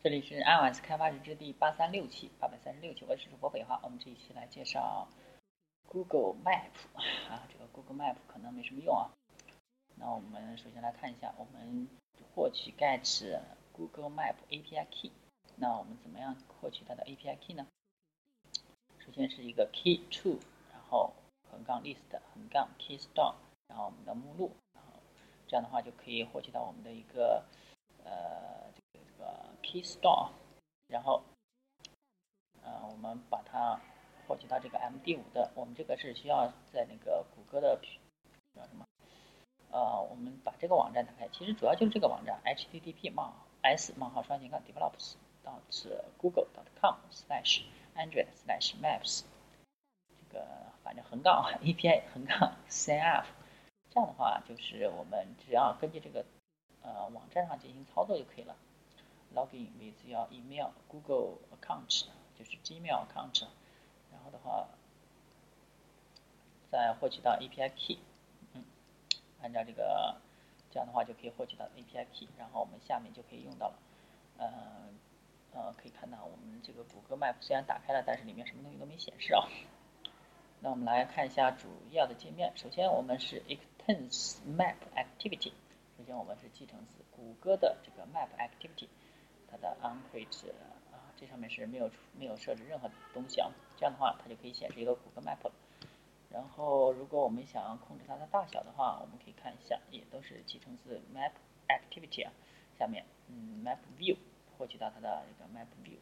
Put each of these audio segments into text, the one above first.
这里是 iOS 开发日志第八三六期，八百三十六期，我是主播北华。我们这一期来介绍 Google Map 啊，这个 Google Map 可能没什么用啊。那我们首先来看一下，我们获取 get Google Map API key。那我们怎么样获取它的 API key 呢？首先是一个 key to，然后横杠 list 横杠 key store，然后我们的目录，然后这样的话就可以获取到我们的一个。Key Store，然后，呃，我们把它获取到这个 MD5 的，我们这个是需要在那个谷歌的叫什么？呃，我们把这个网站打开，其实主要就是这个网站：http: 冒 s: 冒号双斜杠 develops. 到是 google. dot com slash android slash maps。这个反正横杠 API 横杠 CF，这样的话就是我们只要根据这个呃网站上进行操作就可以了。Login with your email Google account，就是 Gmail account，然后的话，再获取到 API key，嗯，按照这个，这样的话就可以获取到 API key，然后我们下面就可以用到了，呃，呃，可以看到我们这个谷歌 Map 虽然打开了，但是里面什么东西都没显示啊。那我们来看一下主要的界面，首先我们是 extends Map Activity，首先我们是继承自谷歌的这个 Map Activity。它的 Anchorage 啊，这上面是没有没有设置任何东西啊，这样的话它就可以显示一个谷歌 Map 了。然后如果我们想要控制它的大小的话，我们可以看一下，也都是继承自 Map Activity 啊。下面嗯 Map View 获取到它的一个 Map View，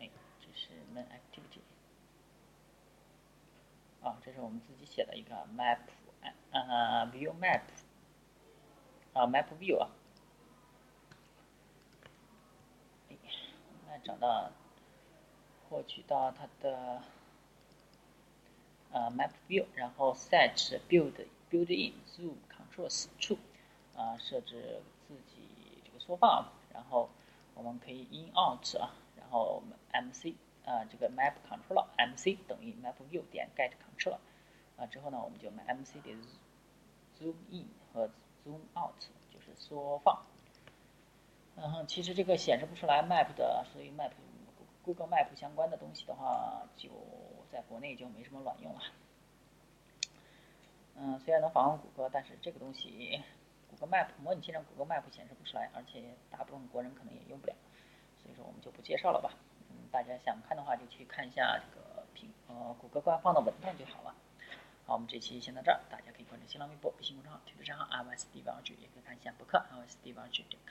哎，这是 Main Activity 啊，这是我们自己写的一个 Map 啊 View Map 啊 Map View 啊。找到，获取到它的呃 Map View，然后 Set Build Build-in Zoom Controls True，啊设置自己这个缩放，然后我们可以 In Out 啊，然后 MC 啊这个 Map Controller MC 等于 Map View 点 Get Controller，啊之后呢我们就 MC 点 Zoom In 和 Zoom Out 就是缩放。嗯，其实这个显示不出来 Map 的，所以 Map Google Map 相关的东西的话，就在国内就没什么卵用了。嗯，虽然能访问谷歌，但是这个东西，Google Map 模拟器上 Google Map 显示不出来，而且大部分国人可能也用不了，所以说我们就不介绍了吧。嗯，大家想看的话就去看一下这个平呃谷歌官方的文档就好了。好，我们这期先到这儿，大家可以关注新浪微博、微信公众号、推特账号 iOS 地方剧，也可以看一下博客 iOS 地方剧点开。